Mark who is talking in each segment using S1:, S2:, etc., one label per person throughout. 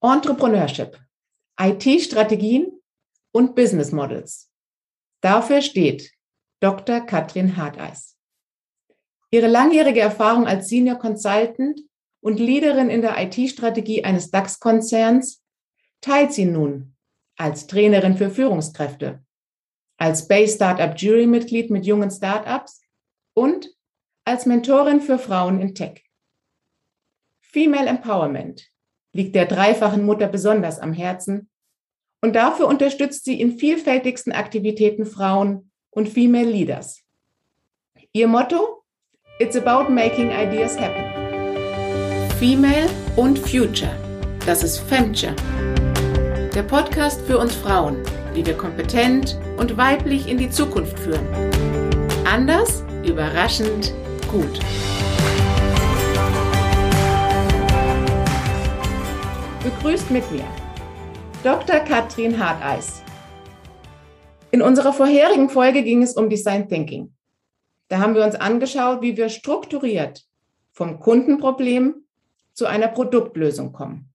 S1: Entrepreneurship, IT-Strategien und Business Models. Dafür steht Dr. Katrin Harteis. Ihre langjährige Erfahrung als Senior Consultant und Leaderin in der IT-Strategie eines DAX-Konzerns teilt sie nun als Trainerin für Führungskräfte, als Bay Startup Jury-Mitglied mit jungen Startups und als Mentorin für Frauen in Tech. Female Empowerment liegt der dreifachen Mutter besonders am Herzen und dafür unterstützt sie in vielfältigsten Aktivitäten Frauen und Female Leaders. Ihr Motto? It's about making ideas happen. Female und Future. Das ist Femture. Der Podcast für uns Frauen, wie wir kompetent und weiblich in die Zukunft führen. Anders, überraschend, gut. Begrüßt mit mir Dr. Katrin Harteis. In unserer vorherigen Folge ging es um Design Thinking. Da haben wir uns angeschaut, wie wir strukturiert vom Kundenproblem zu einer Produktlösung kommen.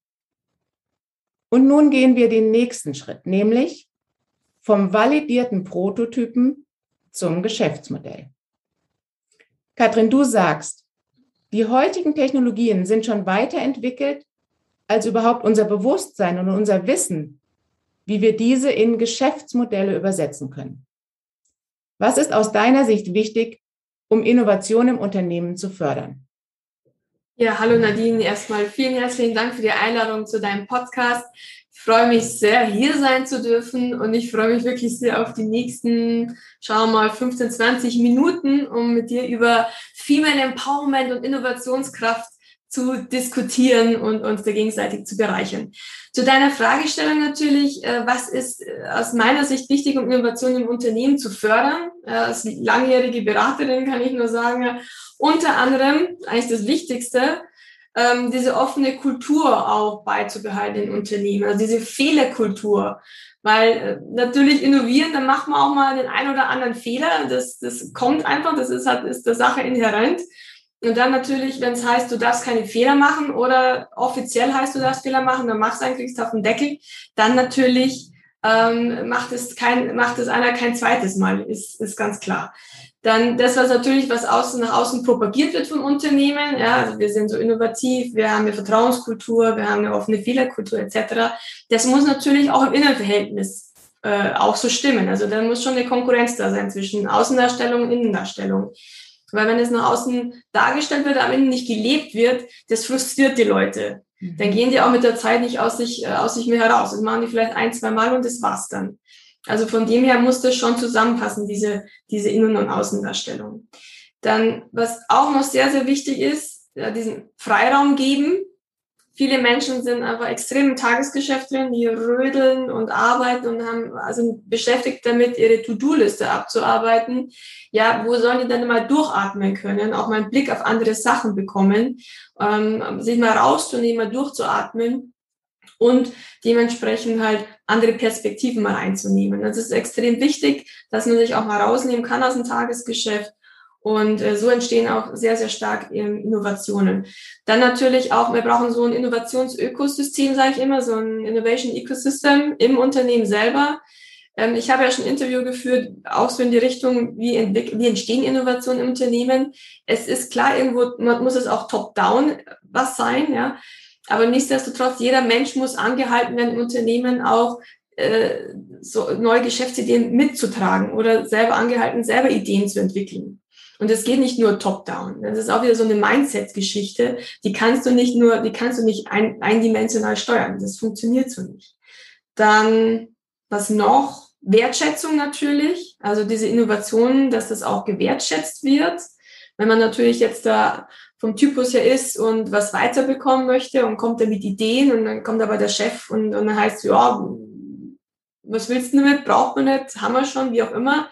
S1: Und nun gehen wir den nächsten Schritt, nämlich vom validierten Prototypen zum Geschäftsmodell. Katrin, du sagst, die heutigen Technologien sind schon weiterentwickelt als überhaupt unser Bewusstsein und unser Wissen, wie wir diese in Geschäftsmodelle übersetzen können. Was ist aus deiner Sicht wichtig, um Innovation im Unternehmen zu fördern?
S2: Ja, hallo Nadine. Erstmal vielen herzlichen Dank für die Einladung zu deinem Podcast. Ich freue mich sehr, hier sein zu dürfen und ich freue mich wirklich sehr auf die nächsten, schauen wir mal, 15, 20 Minuten, um mit dir über Female Empowerment und Innovationskraft zu diskutieren und uns da gegenseitig zu bereichern. Zu deiner Fragestellung natürlich, äh, was ist äh, aus meiner Sicht wichtig, um Innovation im Unternehmen zu fördern? Äh, als langjährige Beraterin kann ich nur sagen, unter anderem, eigentlich das Wichtigste, ähm, diese offene Kultur auch beizubehalten in Unternehmen, also diese Fehlerkultur. Weil natürlich innovieren, dann macht man auch mal den einen oder anderen Fehler. Das, das kommt einfach, das ist halt ist der Sache inhärent. Und dann natürlich, wenn es heißt, du darfst keine Fehler machen oder offiziell heißt, du darfst Fehler machen, dann machst du einen, kriegst auf den Deckel, dann natürlich ähm, macht es kein, macht es einer kein zweites Mal, ist, ist ganz klar. Dann das, was natürlich, was außen nach außen propagiert wird vom Unternehmen, ja, also wir sind so innovativ, wir haben eine Vertrauenskultur, wir haben eine offene Fehlerkultur etc. Das muss natürlich auch im Innenverhältnis äh, auch so stimmen. Also da muss schon eine Konkurrenz da sein zwischen Außendarstellung und Innendarstellung. Weil wenn es nach außen dargestellt wird, am Ende nicht gelebt wird, das frustriert die Leute. Mhm. Dann gehen die auch mit der Zeit nicht aus sich, äh, aus sich mehr heraus. Das machen die vielleicht ein, zwei Mal und das war's dann. Also von dem her muss das schon zusammenpassen, diese, diese Innen- und Außendarstellung. Dann, was auch noch sehr, sehr wichtig ist, diesen Freiraum geben, Viele Menschen sind einfach extrem im Tagesgeschäft drin, die rödeln und arbeiten und haben, also beschäftigt damit, ihre To-Do-Liste abzuarbeiten. Ja, wo sollen die dann mal durchatmen können, auch mal einen Blick auf andere Sachen bekommen, ähm, sich mal rauszunehmen, mal durchzuatmen und dementsprechend halt andere Perspektiven mal einzunehmen. Das ist extrem wichtig, dass man sich auch mal rausnehmen kann aus dem Tagesgeschäft und äh, so entstehen auch sehr, sehr stark ähm, Innovationen. Dann natürlich auch, wir brauchen so ein Innovationsökosystem, sage ich immer, so ein Innovation Ecosystem im Unternehmen selber. Ähm, ich habe ja schon ein Interview geführt, auch so in die Richtung, wie, wie entstehen Innovationen im Unternehmen. Es ist klar, irgendwo muss es auch top-down was sein, ja. Aber nichtsdestotrotz, jeder Mensch muss angehalten werden, im Unternehmen auch äh, so neue Geschäftsideen mitzutragen oder selber angehalten, selber Ideen zu entwickeln. Und es geht nicht nur top-down. Das ist auch wieder so eine Mindset-Geschichte. Die kannst du nicht nur, die kannst du nicht ein, eindimensional steuern. Das funktioniert so nicht. Dann, was noch? Wertschätzung natürlich. Also diese Innovationen, dass das auch gewertschätzt wird. Wenn man natürlich jetzt da vom Typus her ist und was weiterbekommen möchte und kommt da mit Ideen und dann kommt aber der Chef und, und dann heißt, ja, was willst du damit? Braucht man nicht, haben wir schon, wie auch immer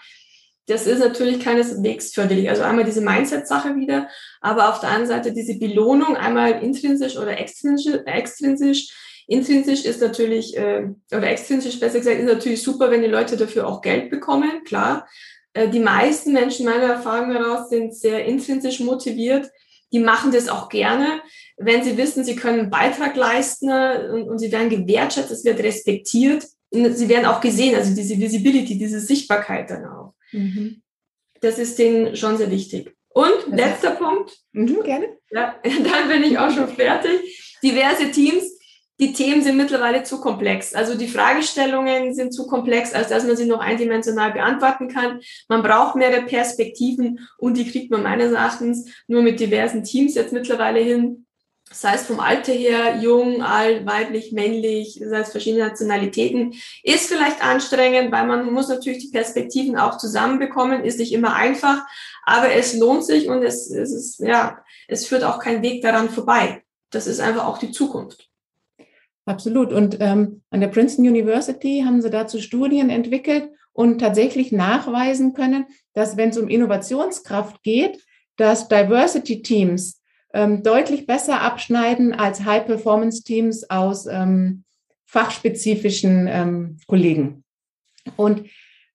S2: das ist natürlich keineswegs förderlich. Also einmal diese Mindset-Sache wieder, aber auf der anderen Seite diese Belohnung, einmal intrinsisch oder extrinsisch. extrinsisch. Intrinsisch ist natürlich, äh, oder extrinsisch besser gesagt, ist natürlich super, wenn die Leute dafür auch Geld bekommen, klar. Äh, die meisten Menschen, meiner Erfahrung heraus, sind sehr intrinsisch motiviert. die machen das auch gerne, wenn sie wissen, sie können einen Beitrag leisten und, und sie werden gewertschätzt, es wird respektiert und sie werden auch gesehen, also diese Visibility, diese Sichtbarkeit dann auch. Mhm. Das ist denen schon sehr wichtig. Und letzter Punkt.
S1: Mhm, gerne.
S2: Ja, dann bin ich auch schon fertig. Diverse Teams. Die Themen sind mittlerweile zu komplex. Also die Fragestellungen sind zu komplex, als dass man sie noch eindimensional beantworten kann. Man braucht mehrere Perspektiven und die kriegt man meines Erachtens nur mit diversen Teams jetzt mittlerweile hin sei es vom Alter her, jung, alt, weiblich, männlich, sei es verschiedene Nationalitäten, ist vielleicht anstrengend, weil man muss natürlich die Perspektiven auch zusammenbekommen, ist nicht immer einfach, aber es lohnt sich und es, es ist, ja, es führt auch kein Weg daran vorbei. Das ist einfach auch die Zukunft.
S1: Absolut. Und ähm, an der Princeton University haben sie dazu Studien entwickelt und tatsächlich nachweisen können, dass wenn es um Innovationskraft geht, dass Diversity Teams ähm, deutlich besser abschneiden als High-Performance-Teams aus ähm, fachspezifischen ähm, Kollegen. Und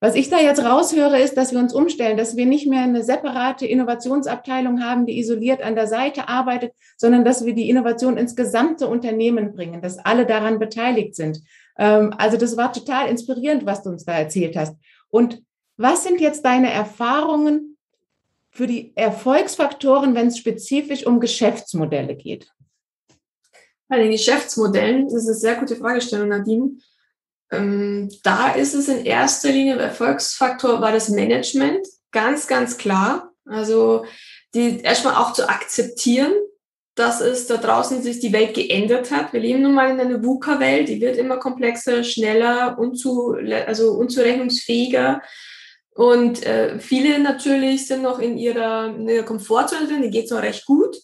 S1: was ich da jetzt raushöre, ist, dass wir uns umstellen, dass wir nicht mehr eine separate Innovationsabteilung haben, die isoliert an der Seite arbeitet, sondern dass wir die Innovation ins gesamte Unternehmen bringen, dass alle daran beteiligt sind. Ähm, also das war total inspirierend, was du uns da erzählt hast. Und was sind jetzt deine Erfahrungen für die Erfolgsfaktoren, wenn es spezifisch um Geschäftsmodelle geht?
S2: Bei den Geschäftsmodellen, das ist eine sehr gute Fragestellung, Nadine. Ähm, da ist es in erster Linie, Erfolgsfaktor war das Management, ganz, ganz klar. Also die erstmal auch zu akzeptieren, dass es da draußen sich die Welt geändert hat. Wir leben nun mal in einer VUCA-Welt, die wird immer komplexer, schneller, unzu, also unzurechnungsfähiger. Und äh, viele natürlich sind noch in ihrer, in ihrer Komfortzone drin, die geht so recht gut.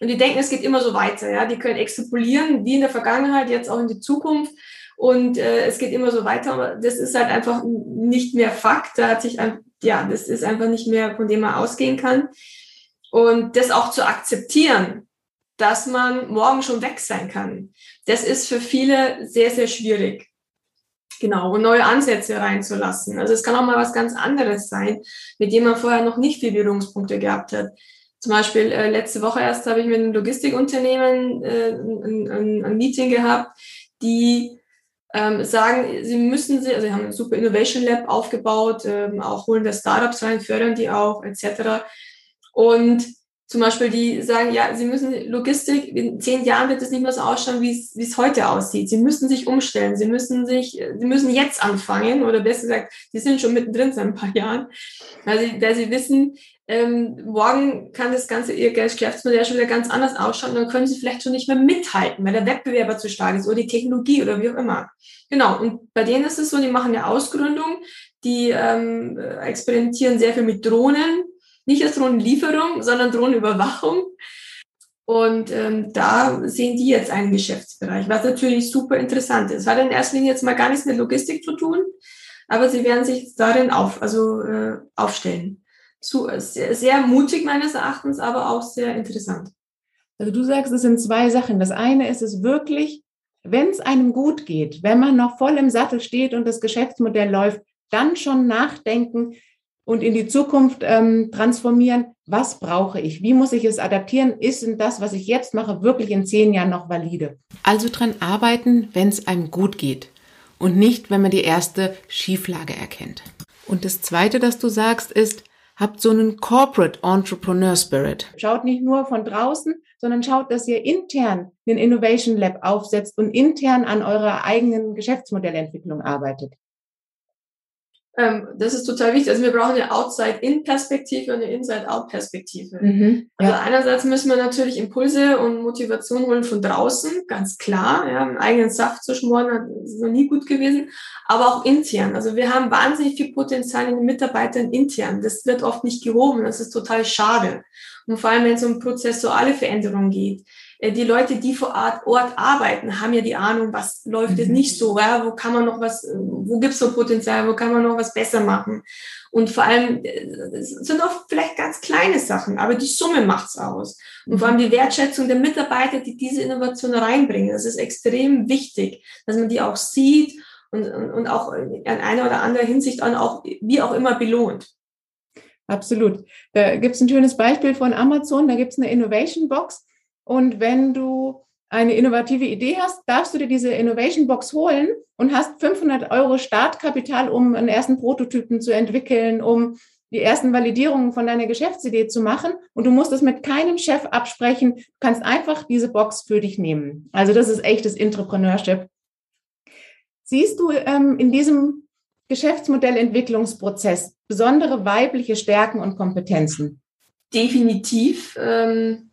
S2: Und die denken, es geht immer so weiter. Ja? Die können extrapolieren, wie in der Vergangenheit, jetzt auch in die Zukunft. Und äh, es geht immer so weiter. Aber das ist halt einfach nicht mehr Fakt. Da hat sich, ein, ja, das ist einfach nicht mehr, von dem man ausgehen kann. Und das auch zu akzeptieren, dass man morgen schon weg sein kann, das ist für viele sehr, sehr schwierig. Genau, und neue Ansätze reinzulassen. Also es kann auch mal was ganz anderes sein, mit dem man vorher noch nicht viele Berührungspunkte gehabt hat. Zum Beispiel äh, letzte Woche erst habe ich mit einem Logistikunternehmen äh, ein, ein, ein Meeting gehabt, die ähm, sagen, sie müssen sie, also sie haben ein super Innovation Lab aufgebaut, ähm, auch holen das Startups rein, fördern die auch, etc. Und zum Beispiel, die sagen, ja, sie müssen Logistik, in zehn Jahren wird es nicht mehr so ausschauen, wie es, wie es heute aussieht. Sie müssen sich umstellen, sie müssen sich, sie müssen jetzt anfangen, oder besser gesagt, sie sind schon mittendrin seit ein paar Jahren, weil sie, weil sie wissen, ähm, morgen kann das ganze ihr Geschäftsmodell schon wieder ganz anders ausschauen. Und dann können sie vielleicht schon nicht mehr mithalten, weil der Wettbewerber zu stark ist oder die Technologie oder wie auch immer. Genau, und bei denen ist es so, die machen eine Ausgründung, die ähm, experimentieren sehr viel mit Drohnen, nicht als Drohnenlieferung, sondern Drohnenüberwachung. Und ähm, da sehen die jetzt einen Geschäftsbereich, was natürlich super interessant ist. Hat in erster Linie jetzt mal gar nichts mit Logistik zu tun, aber sie werden sich darin auf, also, äh, aufstellen. Zu, sehr, sehr mutig meines Erachtens, aber auch sehr interessant.
S1: Also du sagst, es sind zwei Sachen. Das eine ist es wirklich, wenn es einem gut geht, wenn man noch voll im Sattel steht und das Geschäftsmodell läuft, dann schon nachdenken, und in die Zukunft ähm, transformieren. Was brauche ich? Wie muss ich es adaptieren? Ist denn das, was ich jetzt mache, wirklich in zehn Jahren noch valide? Also dran arbeiten, wenn es einem gut geht und nicht, wenn man die erste Schieflage erkennt. Und das Zweite, das du sagst, ist, habt so einen Corporate Entrepreneur Spirit. Schaut nicht nur von draußen, sondern schaut, dass ihr intern den Innovation Lab aufsetzt und intern an eurer eigenen Geschäftsmodellentwicklung arbeitet.
S2: Ähm, das ist total wichtig. Also wir brauchen eine Outside-In-Perspektive und eine Inside-Out-Perspektive. Mhm, ja. Also einerseits müssen wir natürlich Impulse und Motivation holen von draußen, ganz klar. Ja, einen eigenen Saft zu schmoren ist noch nie gut gewesen, aber auch intern. Also wir haben wahnsinnig viel Potenzial in den Mitarbeitern intern. Das wird oft nicht gehoben. Das ist total schade. Und vor allem, wenn es um prozessuale Veränderungen geht. Äh, die Leute, die vor Ort arbeiten, haben ja die Ahnung, was läuft jetzt mhm. nicht so, ja? wo kann man noch was, wo gibt's so Potenzial, wo kann man noch was besser machen. Und vor allem äh, es sind oft vielleicht ganz kleine Sachen, aber die Summe macht's aus. Und vor allem die Wertschätzung der Mitarbeiter, die diese Innovation reinbringen, das ist extrem wichtig, dass man die auch sieht und, und, und auch in einer oder anderen Hinsicht auch wie auch immer belohnt.
S1: Absolut. Da gibt es ein schönes Beispiel von Amazon. Da gibt es eine Innovation Box. Und wenn du eine innovative Idee hast, darfst du dir diese Innovation Box holen und hast 500 Euro Startkapital, um einen ersten Prototypen zu entwickeln, um die ersten Validierungen von deiner Geschäftsidee zu machen. Und du musst es mit keinem Chef absprechen. Du kannst einfach diese Box für dich nehmen. Also das ist echtes Entrepreneurship. Siehst du ähm, in diesem Geschäftsmodellentwicklungsprozess besondere weibliche Stärken und Kompetenzen?
S2: Definitiv. Ähm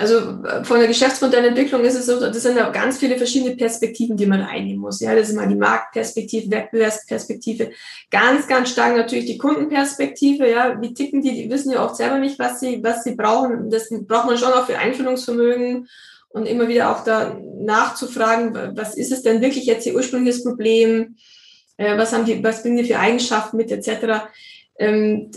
S2: also äh, von der Geschäftsmodellentwicklung ist es so, das sind ja ganz viele verschiedene Perspektiven, die man einnehmen muss. Ja, das ist mal die Marktperspektive, Wettbewerbsperspektive, ganz, ganz stark natürlich die Kundenperspektive. Ja, wie ticken die? Die wissen ja oft selber nicht, was sie, was sie brauchen. Das braucht man schon auch für Einfühlungsvermögen und immer wieder auch da nachzufragen, was ist es denn wirklich jetzt ihr ursprüngliches Problem? Äh, was haben die, was bringen die für Eigenschaften mit, etc. Ähm,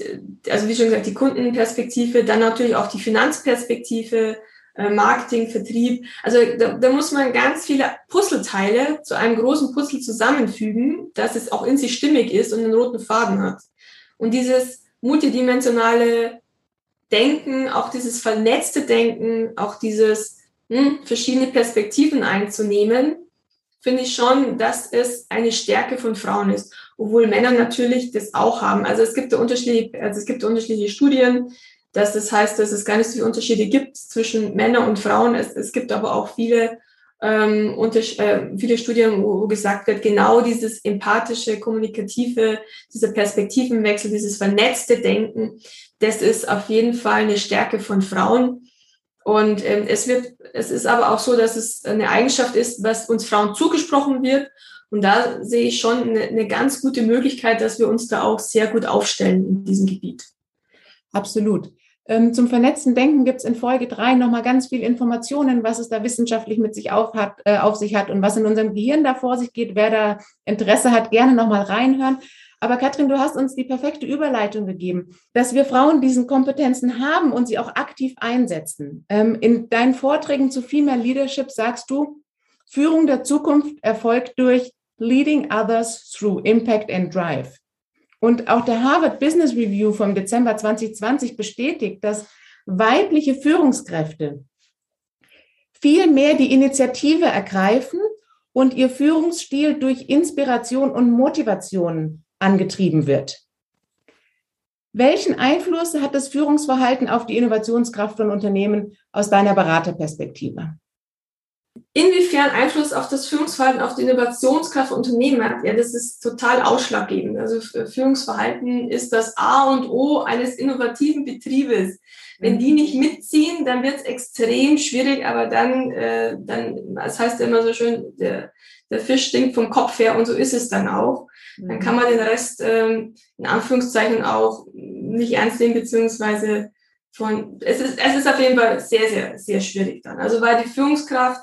S2: also wie schon gesagt, die Kundenperspektive, dann natürlich auch die Finanzperspektive, Marketing, Vertrieb. Also da, da muss man ganz viele Puzzleteile zu einem großen Puzzle zusammenfügen, dass es auch in sich stimmig ist und einen roten Faden hat. Und dieses multidimensionale Denken, auch dieses vernetzte Denken, auch dieses hm, verschiedene Perspektiven einzunehmen, finde ich schon, dass es eine Stärke von Frauen ist, obwohl Männer natürlich das auch haben. Also es gibt unterschiedliche, also es gibt unterschiedliche Studien, dass das heißt, dass es gar nicht so viele Unterschiede gibt zwischen Männern und Frauen. Es, es gibt aber auch viele, ähm, unter, äh, viele Studien, wo, wo gesagt wird, genau dieses empathische, kommunikative, dieser Perspektivenwechsel, dieses vernetzte Denken, das ist auf jeden Fall eine Stärke von Frauen. Und ähm, es wird, es ist aber auch so, dass es eine Eigenschaft ist, was uns Frauen zugesprochen wird. Und da sehe ich schon eine, eine ganz gute Möglichkeit, dass wir uns da auch sehr gut aufstellen in diesem Gebiet.
S1: Absolut. Ähm, zum vernetzten Denken gibt es in Folge drei nochmal ganz viel Informationen, was es da wissenschaftlich mit sich auf, hat, äh, auf sich hat und was in unserem Gehirn da vor sich geht. Wer da Interesse hat, gerne nochmal reinhören. Aber Katrin, du hast uns die perfekte Überleitung gegeben, dass wir Frauen diesen Kompetenzen haben und sie auch aktiv einsetzen. Ähm, in deinen Vorträgen zu Female Leadership sagst du, Führung der Zukunft erfolgt durch Leading Others Through Impact and Drive. Und auch der Harvard Business Review vom Dezember 2020 bestätigt, dass weibliche Führungskräfte viel mehr die Initiative ergreifen und ihr Führungsstil durch Inspiration und Motivation angetrieben wird. Welchen Einfluss hat das Führungsverhalten auf die Innovationskraft von Unternehmen aus deiner Beraterperspektive?
S2: Inwiefern Einfluss auf das Führungsverhalten, auf die Innovationskraft von Unternehmen hat, ja, das ist total ausschlaggebend. Also Führungsverhalten ist das A und O eines innovativen Betriebes. Wenn die nicht mitziehen, dann wird es extrem schwierig, aber dann, äh, dann, das heißt ja immer so schön, der, der Fisch stinkt vom Kopf her und so ist es dann auch dann kann man den Rest ähm, in Anführungszeichen auch nicht ernst nehmen, beziehungsweise von, es ist, es ist auf jeden Fall sehr, sehr, sehr schwierig dann. Also weil die Führungskraft,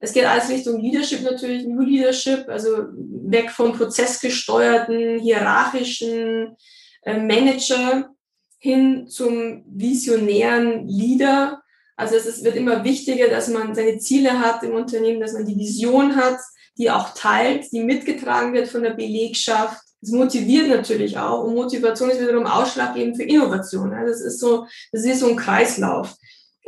S2: es geht alles Richtung Leadership natürlich, New Leadership, also weg vom prozessgesteuerten, hierarchischen äh, Manager hin zum visionären Leader. Also es wird immer wichtiger, dass man seine Ziele hat im Unternehmen, dass man die Vision hat, die auch teilt, die mitgetragen wird von der Belegschaft. Das motiviert natürlich auch und Motivation ist wiederum ausschlaggebend für Innovation. Das ist so, das ist so ein Kreislauf.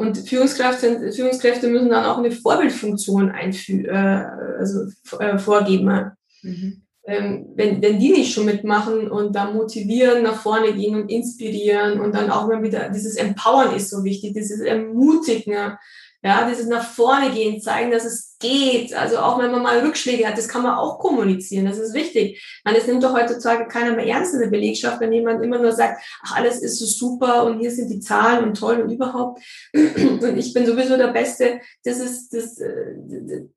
S2: Und Führungskräfte, Führungskräfte müssen dann auch eine Vorbildfunktion einfü äh, also, äh, vorgeben. Mhm. Ähm, wenn, wenn die nicht schon mitmachen und da motivieren, nach vorne gehen und inspirieren und dann auch mal wieder dieses Empowern ist so wichtig, dieses Ermutigen, ja, dieses nach vorne gehen, zeigen, dass es geht. Also auch wenn man mal Rückschläge hat, das kann man auch kommunizieren. Das ist wichtig. Man, es nimmt doch heutzutage keiner mehr ernst in der Belegschaft, wenn jemand immer nur sagt, ach, alles ist so super und hier sind die Zahlen und toll und überhaupt. Und ich bin sowieso der Beste. Das ist, das, äh,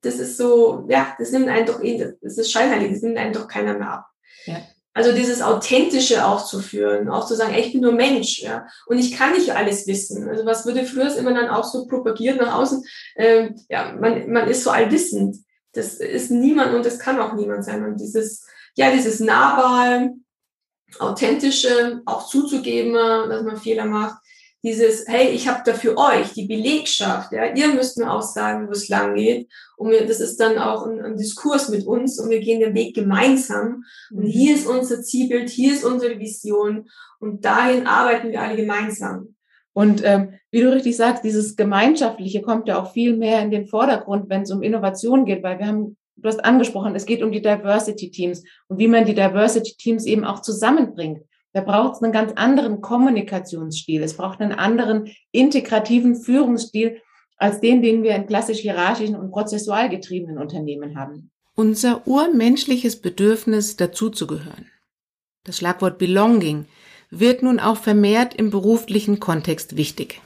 S2: das ist so, ja, das nimmt einen doch, eh, das ist scheinheilig, das nimmt einen doch keiner mehr ab. Ja. Also dieses Authentische auch zu führen, auch zu sagen, ey, ich bin nur Mensch, ja, und ich kann nicht alles wissen. Also was würde früher immer dann auch so propagiert nach außen, äh, ja, man, man ist so allwissend. Das ist niemand und das kann auch niemand sein. Und dieses, ja, dieses Nahwahl, Authentische, auch zuzugeben, dass man Fehler macht, dieses, hey, ich habe da für euch die Belegschaft, ja, ihr müsst mir auch sagen, wo es lang geht. Und wir, das ist dann auch ein, ein, Diskurs mit uns und wir gehen den Weg gemeinsam. Und mhm. hier ist unser Zielbild, hier ist unsere Vision und dahin arbeiten wir alle gemeinsam.
S1: Und ähm, wie du richtig sagst, dieses Gemeinschaftliche kommt ja auch viel mehr in den Vordergrund, wenn es um Innovation geht, weil wir haben, du hast angesprochen, es geht um die Diversity Teams und wie man die Diversity Teams eben auch zusammenbringt. Da braucht es einen ganz anderen Kommunikationsstil. Es braucht einen anderen integrativen Führungsstil als den, den wir in klassisch hierarchischen und prozessual getriebenen Unternehmen haben. Unser urmenschliches Bedürfnis, dazuzugehören. Das Schlagwort Belonging wird nun auch vermehrt im beruflichen Kontext wichtig.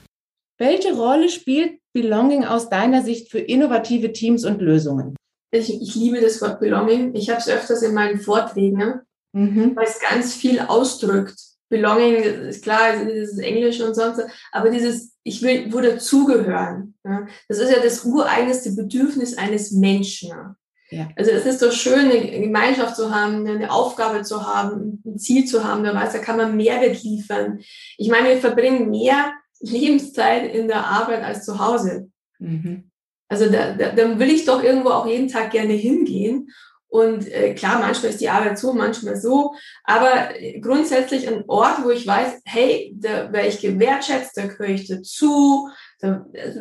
S1: Welche Rolle spielt Belonging aus deiner Sicht für innovative Teams und Lösungen?
S2: Ich, ich liebe das Wort Belonging. Ich habe es öfters in meinen Vorträgen, ne? Mhm. weil es ganz viel ausdrückt. Belonging ist klar, dieses Englisch und sonst, aber dieses, ich will, wo dazugehören. Ja? Das ist ja das ureigenste Bedürfnis eines Menschen. Ja. Also es ist doch schön, eine Gemeinschaft zu haben, eine Aufgabe zu haben, ein Ziel zu haben. Da weiß, da kann man Mehrwert liefern. Ich meine, wir verbringen mehr Lebenszeit in der Arbeit als zu Hause. Mhm. Also da, da, dann will ich doch irgendwo auch jeden Tag gerne hingehen. Und äh, klar, manchmal ist die Arbeit so, manchmal so. Aber grundsätzlich ein Ort, wo ich weiß, hey, da werde ich gewertschätzt, da gehöre ich dazu. Da, also,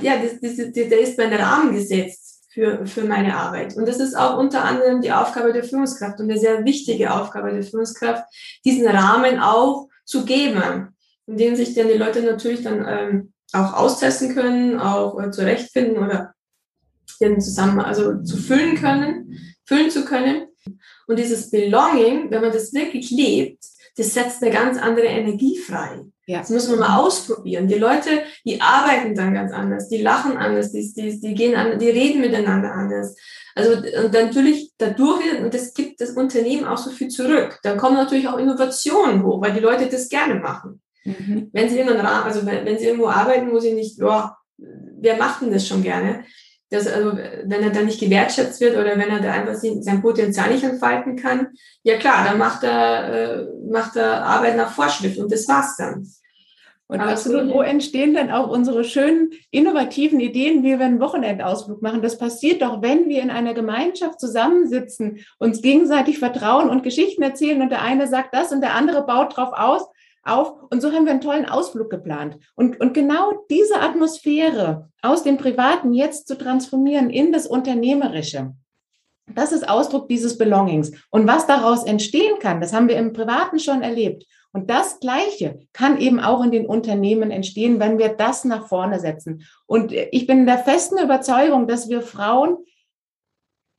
S2: ja, das, das, das, da ist mein Rahmen gesetzt für, für meine Arbeit. Und das ist auch unter anderem die Aufgabe der Führungskraft und eine sehr wichtige Aufgabe der Führungskraft, diesen Rahmen auch zu geben, in dem sich dann die Leute natürlich dann ähm, auch austesten können, auch äh, zurechtfinden oder zusammen, also zu füllen können, füllen zu können. Und dieses Belonging, wenn man das wirklich lebt, das setzt eine ganz andere Energie frei. Ja. Das muss man mal ausprobieren. Die Leute, die arbeiten dann ganz anders, die lachen anders, die, die, die gehen an, die reden miteinander anders. Also und natürlich dadurch, und das gibt das Unternehmen auch so viel zurück. Dann kommen natürlich auch Innovationen hoch, weil die Leute das gerne machen. Mhm. Wenn sie Rahmen, also wenn, wenn sie irgendwo arbeiten, wo sie nicht, ja, wer macht denn das schon gerne? Dass also, wenn er dann nicht gewertschätzt wird oder wenn er da einfach sein Potenzial nicht entfalten kann, ja klar, dann macht er, äh, macht er Arbeit nach Vorschrift und das war's dann.
S1: Und absolut, wo entstehen dann auch unsere schönen, innovativen Ideen, wie wir einen Wochenendausflug machen? Das passiert doch, wenn wir in einer Gemeinschaft zusammensitzen, uns gegenseitig vertrauen und Geschichten erzählen und der eine sagt das und der andere baut drauf aus auf. Und so haben wir einen tollen Ausflug geplant. Und, und genau diese Atmosphäre aus dem Privaten jetzt zu transformieren in das Unternehmerische, das ist Ausdruck dieses Belongings. Und was daraus entstehen kann, das haben wir im Privaten schon erlebt. Und das Gleiche kann eben auch in den Unternehmen entstehen, wenn wir das nach vorne setzen. Und ich bin der festen Überzeugung, dass wir Frauen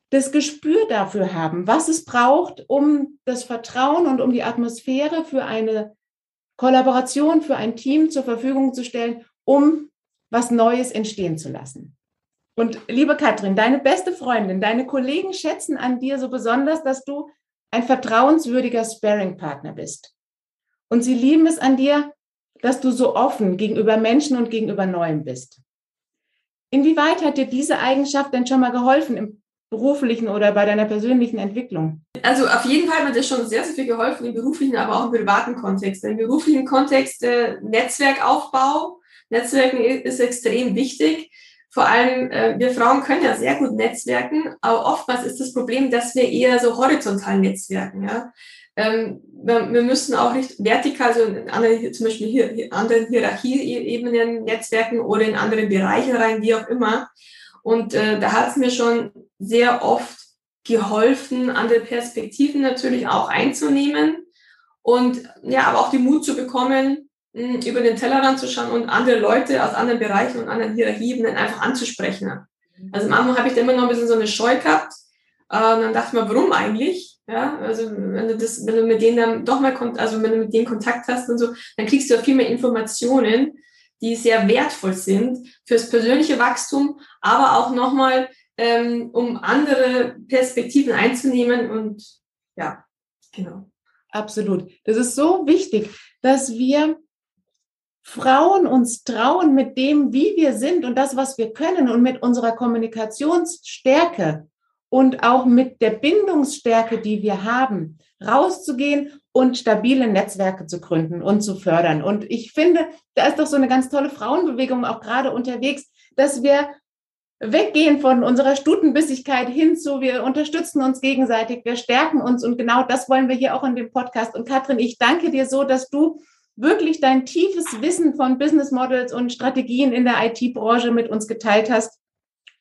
S1: das Gespür dafür haben, was es braucht, um das Vertrauen und um die Atmosphäre für eine Kollaboration für ein Team zur Verfügung zu stellen, um was Neues entstehen zu lassen. Und liebe Katrin, deine beste Freundin, deine Kollegen schätzen an dir so besonders, dass du ein vertrauenswürdiger Sparing-Partner bist. Und sie lieben es an dir, dass du so offen gegenüber Menschen und gegenüber Neuem bist. Inwieweit hat dir diese Eigenschaft denn schon mal geholfen im beruflichen oder bei deiner persönlichen Entwicklung?
S2: Also auf jeden Fall hat mir schon sehr, sehr viel geholfen im beruflichen, aber auch im privaten Kontext. Im beruflichen Kontext äh, Netzwerkaufbau. Netzwerken ist extrem wichtig. Vor allem, äh, wir Frauen können ja sehr gut netzwerken, aber oftmals ist das Problem, dass wir eher so horizontal netzwerken. Ja? Ähm, wir, wir müssen auch nicht vertikal, also in anderen, zum Beispiel hier, hier anderen Hierarchieebenen netzwerken oder in andere Bereiche rein, wie auch immer. Und äh, da hat es mir schon sehr oft geholfen, andere Perspektiven natürlich auch einzunehmen und ja, aber auch den Mut zu bekommen, über den Tellerrand zu schauen und andere Leute aus anderen Bereichen und anderen Hierarchien einfach anzusprechen. Also am Anfang habe ich da immer noch ein bisschen so eine Scheu gehabt. Äh, und dann dachte ich mir, warum eigentlich? Ja, also wenn du das, wenn du mit denen dann doch mal, also wenn du mit denen Kontakt hast und so, dann kriegst du auch viel mehr Informationen, die sehr wertvoll sind fürs persönliche Wachstum, aber auch nochmal, ähm, um andere Perspektiven einzunehmen und ja, genau.
S1: Absolut. Das ist so wichtig, dass wir Frauen uns trauen mit dem, wie wir sind und das, was wir können und mit unserer Kommunikationsstärke und auch mit der Bindungsstärke, die wir haben, rauszugehen und stabile Netzwerke zu gründen und zu fördern. Und ich finde, da ist doch so eine ganz tolle Frauenbewegung auch gerade unterwegs, dass wir weggehen von unserer Stutenbissigkeit hin zu, wir unterstützen uns gegenseitig, wir stärken uns und genau das wollen wir hier auch in dem Podcast. Und Katrin, ich danke dir so, dass du wirklich dein tiefes Wissen von Business Models und Strategien in der IT-Branche mit uns geteilt hast.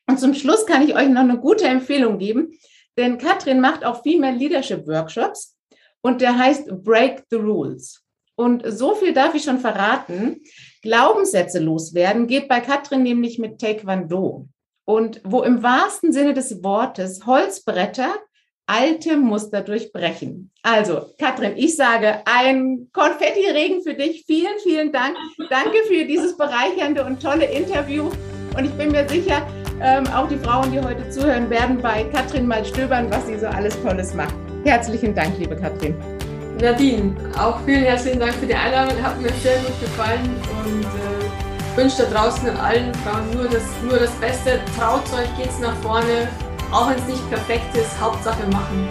S1: Und zum Schluss kann ich euch noch eine gute Empfehlung geben, denn Katrin macht auch Female Leadership Workshops und der heißt Break the Rules. Und so viel darf ich schon verraten. Glaubenssätze loswerden geht bei Katrin nämlich mit Taekwondo. Und wo im wahrsten Sinne des Wortes Holzbretter alte Muster durchbrechen. Also, Katrin, ich sage ein Konfetti-Regen für dich. Vielen, vielen Dank. Danke für dieses bereichernde und tolle Interview. Und ich bin mir sicher, ähm, auch die Frauen, die heute zuhören, werden bei Katrin mal stöbern, was sie so alles Tolles macht. Herzlichen Dank, liebe Katrin.
S2: Nadine, auch vielen herzlichen Dank für die Einladung. Hat mir sehr gut gefallen und äh, wünsche da draußen allen Frauen nur das, nur das Beste. Traut euch, geht's nach vorne, auch wenn es nicht perfekt ist. Hauptsache machen.